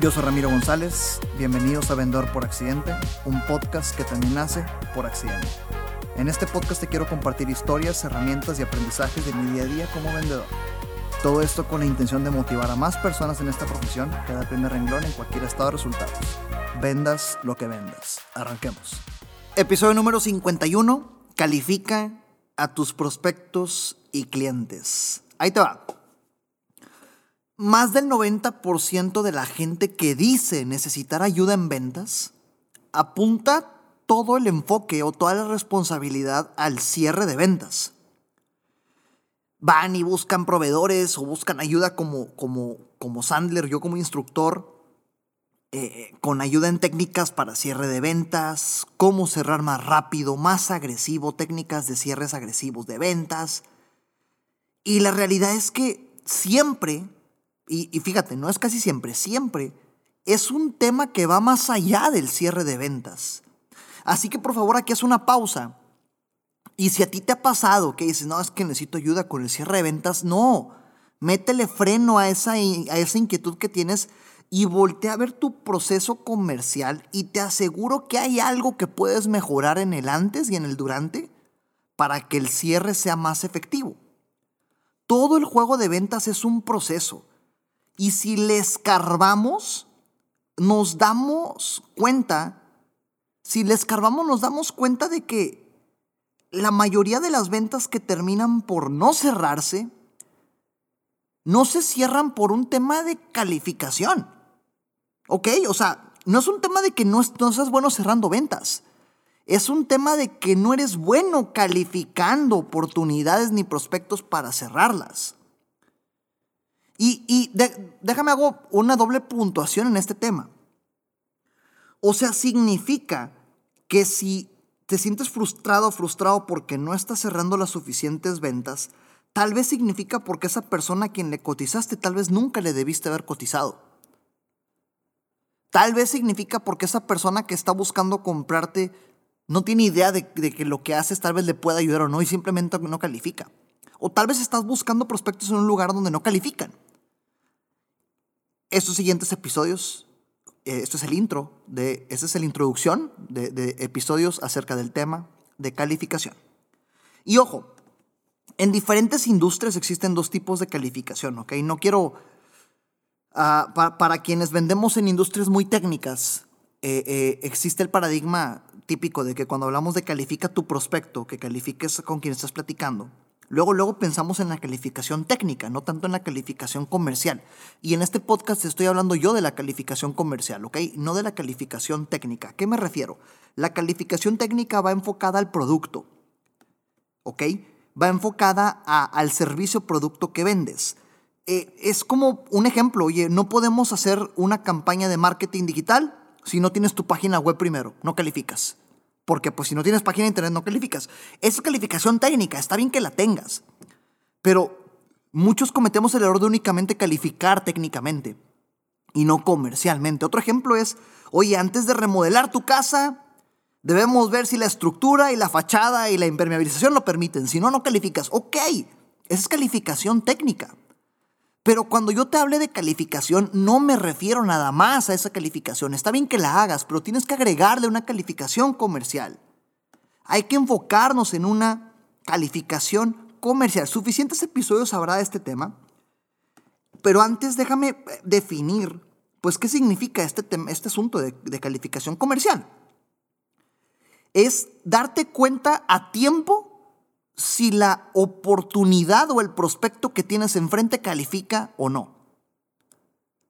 Yo soy Ramiro González, bienvenidos a Vendedor por Accidente, un podcast que también nace por accidente. En este podcast te quiero compartir historias, herramientas y aprendizajes de mi día a día como vendedor. Todo esto con la intención de motivar a más personas en esta profesión que da el primer renglón en cualquier estado de resultados. Vendas lo que vendas. Arranquemos. Episodio número 51. Califica a tus prospectos y clientes. Ahí te va. Más del 90% de la gente que dice necesitar ayuda en ventas apunta todo el enfoque o toda la responsabilidad al cierre de ventas. Van y buscan proveedores o buscan ayuda como, como, como Sandler, yo como instructor, eh, con ayuda en técnicas para cierre de ventas, cómo cerrar más rápido, más agresivo, técnicas de cierres agresivos de ventas. Y la realidad es que siempre y, fíjate, no es casi siempre, siempre es un tema que va más allá del cierre de ventas. Así que por favor aquí es una pausa. Y si a ti te ha pasado que dices, no, es que necesito ayuda con el cierre de ventas, no. Métele freno a esa, a esa inquietud que tienes y voltea a ver tu proceso comercial y te aseguro que hay algo que puedes mejorar en el antes y en el durante para que el cierre sea más efectivo. Todo el juego de ventas es un proceso. Y si le escarbamos, nos damos cuenta, si le escarbamos nos damos cuenta de que la mayoría de las ventas que terminan por no cerrarse, no se cierran por un tema de calificación. ¿Ok? O sea, no es un tema de que no, no seas bueno cerrando ventas. Es un tema de que no eres bueno calificando oportunidades ni prospectos para cerrarlas. Y, déjame hago una doble puntuación en este tema. O sea, significa que si te sientes frustrado frustrado porque no estás cerrando las suficientes ventas, tal vez significa porque esa persona a quien le cotizaste tal vez nunca le debiste haber cotizado. Tal vez significa porque esa persona que está buscando comprarte no tiene idea de, de que lo que haces tal vez le pueda ayudar o no y simplemente no califica. O tal vez estás buscando prospectos en un lugar donde no califican. Estos siguientes episodios, eh, esto es el intro, de, esta es la introducción de, episodios acerca del tema de calificación. Y ojo, en diferentes industrias existen dos tipos de calificación, ¿ok? No quiero, ah, para quienes vendemos en industrias muy técnicas, eh, eh, existe el paradigma típico de que cuando hablamos de califica tu prospecto, que califiques con quien estás platicando, Luego, luego pensamos en la calificación técnica, no tanto en la calificación comercial. Y en este podcast estoy hablando yo de la calificación comercial, ¿ok? No de la calificación técnica. ¿A qué me refiero? La calificación técnica va enfocada al producto, ¿ok? Va enfocada al servicio producto que vendes. Eh, es como un ejemplo, oye, no podemos hacer una campaña de marketing digital si no tienes tu página web primero, no calificas porque pues si no tienes página de internet no calificas. Esa calificación técnica, está bien que la tengas, pero muchos cometemos el error de únicamente calificar técnicamente y no comercialmente. Otro ejemplo es, oye, antes de remodelar tu casa, debemos ver si la estructura y la fachada y la impermeabilización lo permiten, si no, no calificas. Ok, esa es calificación técnica. Pero cuando yo te hable de calificación, no me refiero nada más a esa calificación. Está bien que la hagas, pero tienes que agregarle una calificación comercial. Hay que enfocarnos en una calificación comercial. Suficientes episodios habrá de este tema. Pero antes déjame eh, definir, pues, qué significa este, este asunto de, de calificación comercial. Es darte cuenta a tiempo si la oportunidad o el prospecto que tienes enfrente califica o no.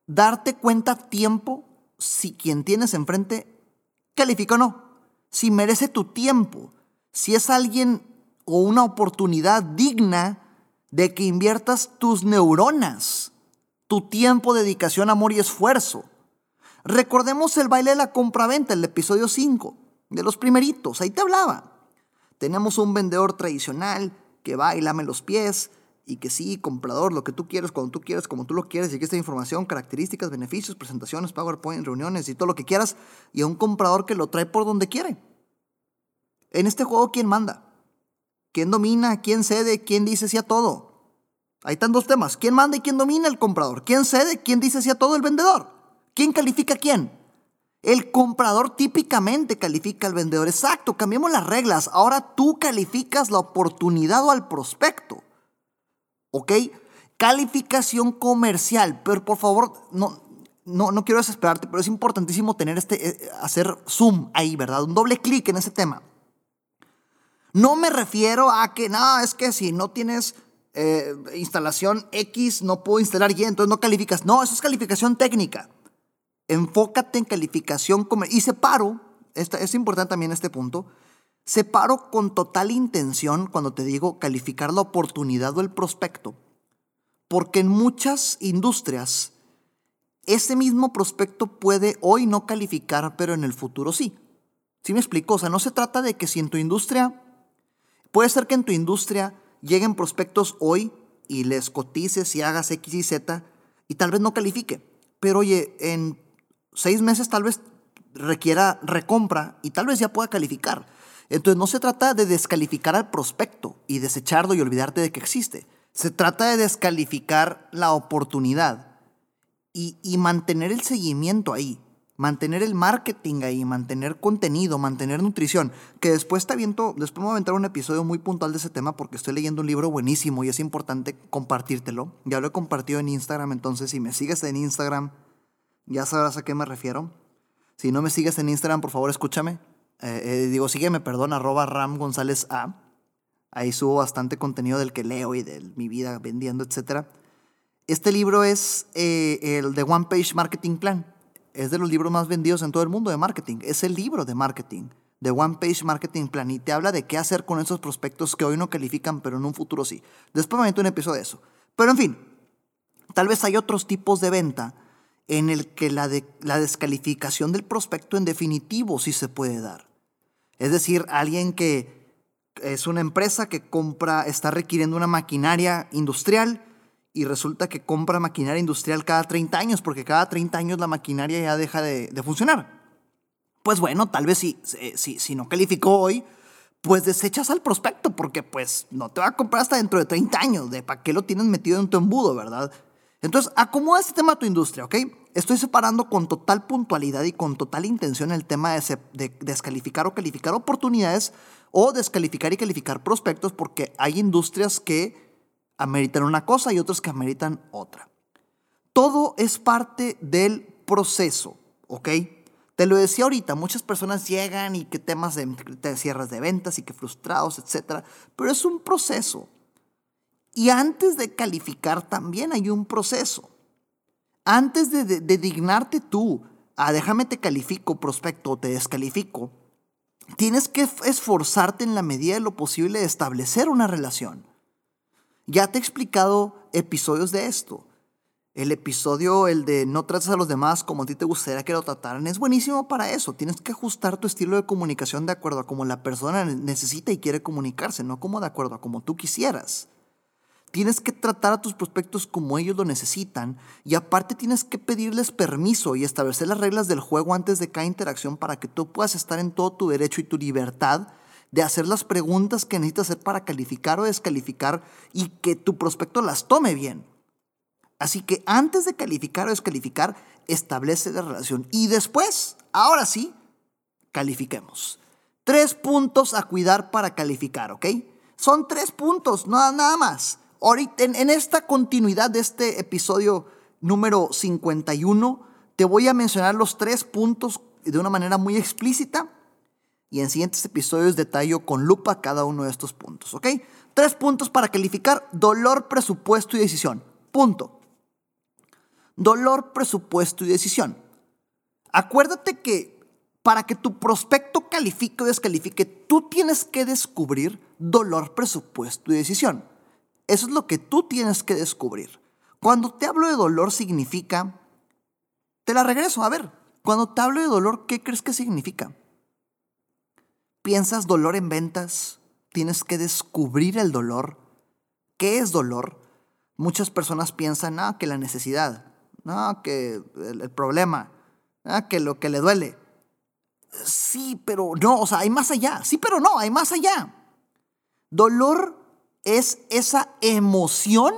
Darte cuenta tiempo si quien tienes enfrente califica o no. Si merece tu tiempo. Si es alguien o una oportunidad digna de que inviertas tus neuronas, tu tiempo, dedicación, amor y esfuerzo. Recordemos el baile de la compraventa, el episodio 5, de los primeritos, ahí te hablaba. Tenemos un vendedor tradicional que va y lame los pies y que sí, comprador, lo que tú quieres, cuando tú quieres, como tú lo quieres, y aquí está información, características, beneficios, presentaciones, PowerPoint, reuniones y todo lo que quieras, y a un comprador que lo trae por donde quiere. En este juego, ¿quién manda? ¿Quién domina? ¿Quién cede? ¿Quién dice sí a todo? Ahí están dos temas. ¿Quién manda y quién domina el comprador? ¿Quién cede? ¿Quién dice sí a todo el vendedor? ¿Quién califica a quién? El comprador típicamente califica al vendedor. Exacto, cambiamos las reglas. Ahora tú calificas la oportunidad o al prospecto. ¿Ok? Calificación comercial. Pero por favor, no, no, no quiero desesperarte, pero es importantísimo tener este, eh, hacer zoom ahí, ¿verdad? Un doble clic en ese tema. No me refiero a que, no, es que si no tienes eh, instalación X, no puedo instalar Y, entonces no calificas. No, eso es calificación técnica. Enfócate en calificación comercial. Y separo, es importante también este punto, separo con total intención cuando te digo calificar la oportunidad o el prospecto. Porque en muchas industrias, ese mismo prospecto puede hoy no calificar, pero en el futuro sí. ¿Sí me explico? O sea, no se trata de que si en tu industria Puede ser que en tu industria lleguen prospectos hoy y les cotices y hagas X y Z y tal vez no califique. Pero oye, en seis meses tal vez requiera recompra y tal vez ya pueda calificar. Entonces no se trata de descalificar al prospecto y desecharlo y olvidarte de que existe. Se trata de descalificar la oportunidad y, y mantener el seguimiento ahí mantener el marketing ahí, mantener contenido, mantener nutrición, que después está viendo, después me voy a aventar un episodio muy puntual de ese tema porque estoy leyendo un libro buenísimo y es importante compartírtelo. Ya lo he compartido en Instagram, entonces si me sigues en Instagram, ya sabrás a qué me refiero. Si no me sigues en Instagram, por favor escúchame. Eh, eh, digo, sígueme, perdón, arroba Ram González A. Ahí subo bastante contenido del que leo y de mi vida vendiendo, etc. Este libro es eh, el de One Page Marketing Plan es de los libros más vendidos en todo el mundo de marketing. Es el libro de marketing, de One Page Marketing Plan, y te habla de qué hacer con esos prospectos que hoy no califican, pero en un futuro sí. Después me meto un episodio de eso. Pero en fin, tal vez hay otros tipos de venta en el que la, la descalificación del prospecto en definitivo sí se puede dar. Es decir, alguien que es una empresa que compra, está requiriendo una maquinaria industrial y resulta que compra maquinaria industrial cada 30 años, porque cada 30 años la maquinaria ya deja de, funcionar. Pues bueno, tal vez si, si, si no calificó hoy, pues desechas al prospecto, porque pues no te va a comprar hasta dentro de 30 años, de para qué lo tienes metido en tu embudo, ¿verdad? Entonces, acomoda este tema a tu industria, ¿ok? Estoy separando con total puntualidad y con total intención el tema de, de descalificar o calificar oportunidades o descalificar y calificar prospectos, porque hay industrias que ameritan una cosa y otros que ameritan otra. Todo es parte del proceso, ¿ok? Te lo decía ahorita, muchas personas llegan y que temas de, cierres de ventas y que frustrados, etc. Pero es un proceso. Y antes de calificar también hay un proceso. Antes de, dignarte tú a déjame te califico, prospecto, o te descalifico, tienes que esforzarte en la medida de lo posible de establecer una relación. Ya te he explicado episodios de esto. El episodio, el de no trates a los demás como a ti te gustaría que lo trataran, es buenísimo para eso. Tienes que ajustar tu estilo de comunicación de acuerdo a cómo la persona necesita y quiere comunicarse, no como de acuerdo a como tú quisieras. Tienes que tratar a tus prospectos como ellos lo necesitan y aparte tienes que pedirles permiso y establecer las reglas del juego antes de cada interacción para que tú puedas estar en todo tu derecho y tu libertad de hacer las preguntas que necesitas hacer para calificar o descalificar y que tu prospecto las tome bien. Así que antes de calificar o descalificar, establece la relación. Y después, ahora sí, califiquemos. Tres puntos a cuidar para calificar, ¿ok? Son tres puntos, nada, nada más. Ahorita, en, esta continuidad de este episodio número 51, te voy a mencionar los tres puntos de una manera muy explícita y en siguientes episodios detallo con lupa cada uno de estos puntos, ¿ok? Tres puntos para calificar dolor, presupuesto y decisión. Punto. Dolor, presupuesto y decisión. Acuérdate que para que tu prospecto califique o descalifique, tú tienes que descubrir dolor, presupuesto y decisión. Eso es lo que tú tienes que descubrir. Cuando te hablo de dolor significa, te la regreso, a ver, cuando te hablo de dolor, ¿qué crees que significa? piensas dolor en ventas, tienes que descubrir el dolor. ¿Qué es dolor? Muchas personas piensan, ah, que la necesidad, no, que el, problema, ah, que lo que le duele. Sí, pero no, o sea, hay más allá. Sí, pero no, hay más allá. Dolor es esa emoción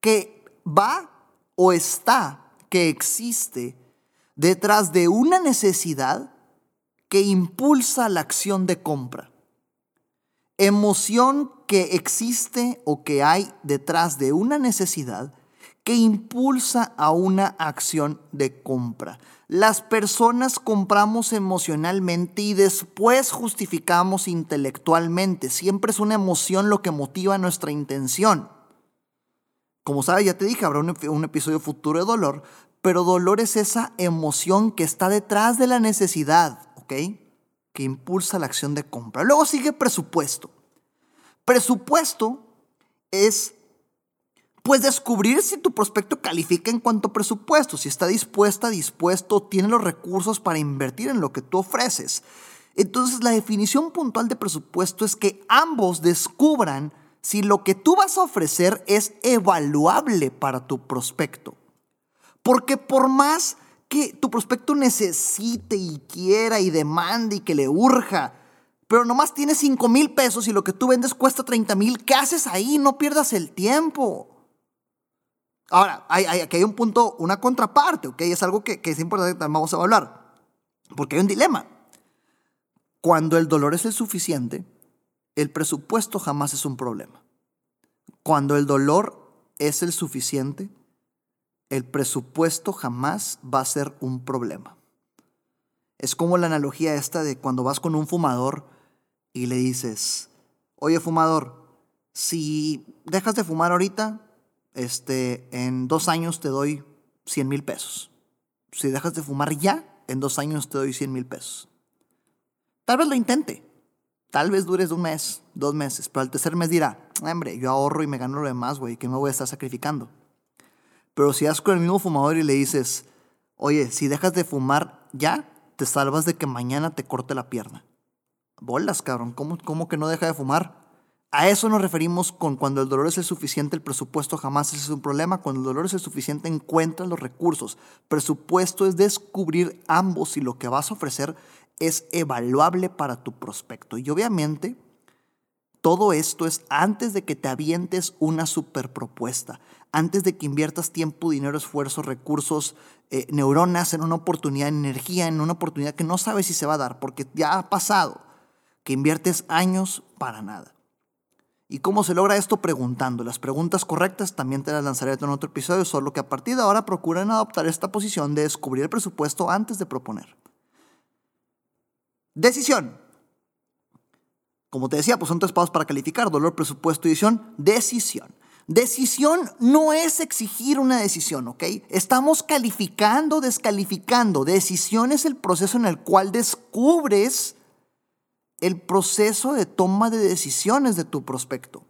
que va o está, que existe detrás de una necesidad que impulsa la acción de compra. Emoción que existe o que hay detrás de una necesidad que impulsa a una acción de compra. Las personas compramos emocionalmente y después justificamos intelectualmente. Siempre es una emoción lo que motiva nuestra intención. Como sabes, ya te dije, habrá un, episodio futuro de dolor, pero dolor es esa emoción que está detrás de la necesidad, ¿ok? Que impulsa la acción de compra. Luego sigue presupuesto. Presupuesto es pues descubrir si tu prospecto califica en cuanto a presupuesto, si está dispuesta, dispuesto, tiene los recursos para invertir en lo que tú ofreces. Entonces la definición puntual de presupuesto es que ambos descubran si lo que tú vas a ofrecer es evaluable para tu prospecto. Porque por más que tu prospecto necesite y quiera y demande y que le urja, pero nomás tienes 5 mil pesos y lo que tú vendes cuesta 30 mil, ¿qué haces ahí? No pierdas el tiempo. Ahora, hay, aquí hay un punto, una contraparte, ¿ok? Es algo que, que es importante que vamos a evaluar. Porque hay un dilema. Cuando el dolor es el suficiente, el presupuesto jamás es un problema. Cuando el dolor es el suficiente, el presupuesto jamás va a ser un problema. Es como la analogía esta de cuando vas con un fumador y le dices, oye fumador, si dejas de fumar ahorita, este, en dos años te doy 100 mil pesos. Si dejas de fumar ya, en dos años te doy 100 mil pesos. Tal vez lo intente. Tal vez dures un mes, dos meses, pero al tercer mes dirá, hombre, yo ahorro y me gano lo demás, güey, que me voy a estar sacrificando. Pero si vas con el mismo fumador y le dices, oye, si dejas de fumar ya, te salvas de que mañana te corte la pierna. Bolas, cabrón, ¿cómo, cómo que no deja de fumar? A eso nos referimos con cuando el dolor es el suficiente, el presupuesto jamás es un problema. Cuando el dolor es el suficiente, encuentras los recursos. Presupuesto es descubrir ambos si lo que vas a ofrecer es evaluable para tu prospecto. Y obviamente, todo esto es antes de que te avientes una super propuesta, antes de que inviertas tiempo, dinero, esfuerzo, recursos, eh, neuronas en una oportunidad, energía, en una oportunidad que no sabes si se va a dar, porque ya ha pasado, que inviertes años para nada. ¿Y cómo se logra esto? Preguntando. Las preguntas correctas también te las lanzaré en otro episodio, solo que a partir de ahora procuren adoptar esta posición de descubrir el presupuesto antes de proponer. Decisión. Como te decía, pues son tres pasos para calificar, dolor, presupuesto y decisión. Decisión. Decisión no es exigir una decisión, ¿ok? Estamos calificando, descalificando. Decisión es el proceso en el cual descubres el proceso de toma de decisiones de tu prospecto.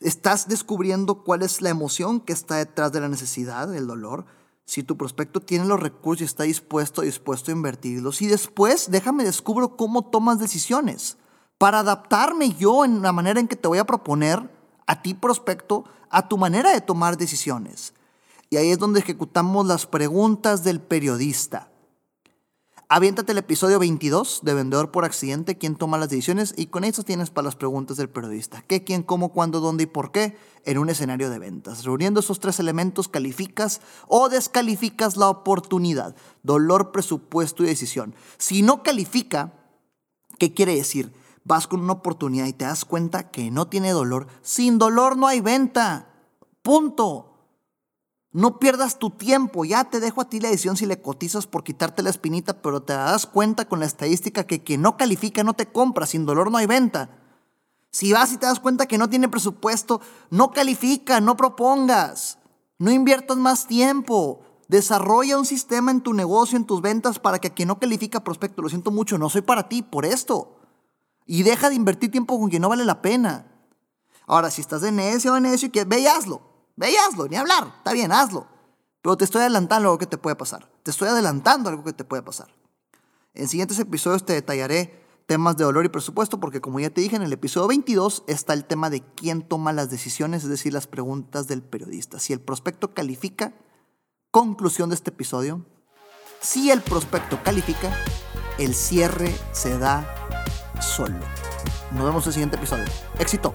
Estás descubriendo cuál es la emoción que está detrás de la necesidad, del dolor. Si tu prospecto tiene los recursos y está dispuesto, dispuesto a invertirlos. Y después, déjame descubro cómo tomas decisiones para adaptarme yo en la manera en que te voy a proponer a ti prospecto, a tu manera de tomar decisiones. Y ahí es donde ejecutamos las preguntas del periodista. Aviéntate el episodio 22 de Vendedor por Accidente, quién toma las decisiones y con eso tienes para las preguntas del periodista. ¿Qué, quién, cómo, cuándo, dónde y por qué? En un escenario de ventas. Reuniendo esos tres elementos calificas o descalificas la oportunidad. Dolor, presupuesto y decisión. Si no califica, ¿qué quiere decir? Vas con una oportunidad y te das cuenta que no tiene dolor. Sin dolor no hay venta. Punto. No pierdas tu tiempo, ya te dejo a ti la decisión si le cotizas por quitarte la espinita, pero te das cuenta con la estadística que quien no califica no te compra, sin dolor no hay venta. Si vas y te das cuenta que no tiene presupuesto, no califica, no propongas, no inviertas más tiempo. Desarrolla un sistema en tu negocio, en tus ventas, para que quien no califica prospecto, lo siento mucho, no soy para ti por esto. Y deja de invertir tiempo con quien no vale la pena. Ahora, si estás de necio o necio, ve y hazlo. Ve y hazlo, ni hablar. Está bien, hazlo. Pero te estoy adelantando algo que te puede pasar. Te estoy adelantando algo que te puede pasar. En siguientes episodios te detallaré temas de dolor y presupuesto porque como ya te dije en el episodio 22 está el tema de quién toma las decisiones, es decir, las preguntas del periodista. Si el prospecto califica, conclusión de este episodio, si el prospecto califica, el cierre se da solo. Nos vemos en el siguiente episodio. Éxito.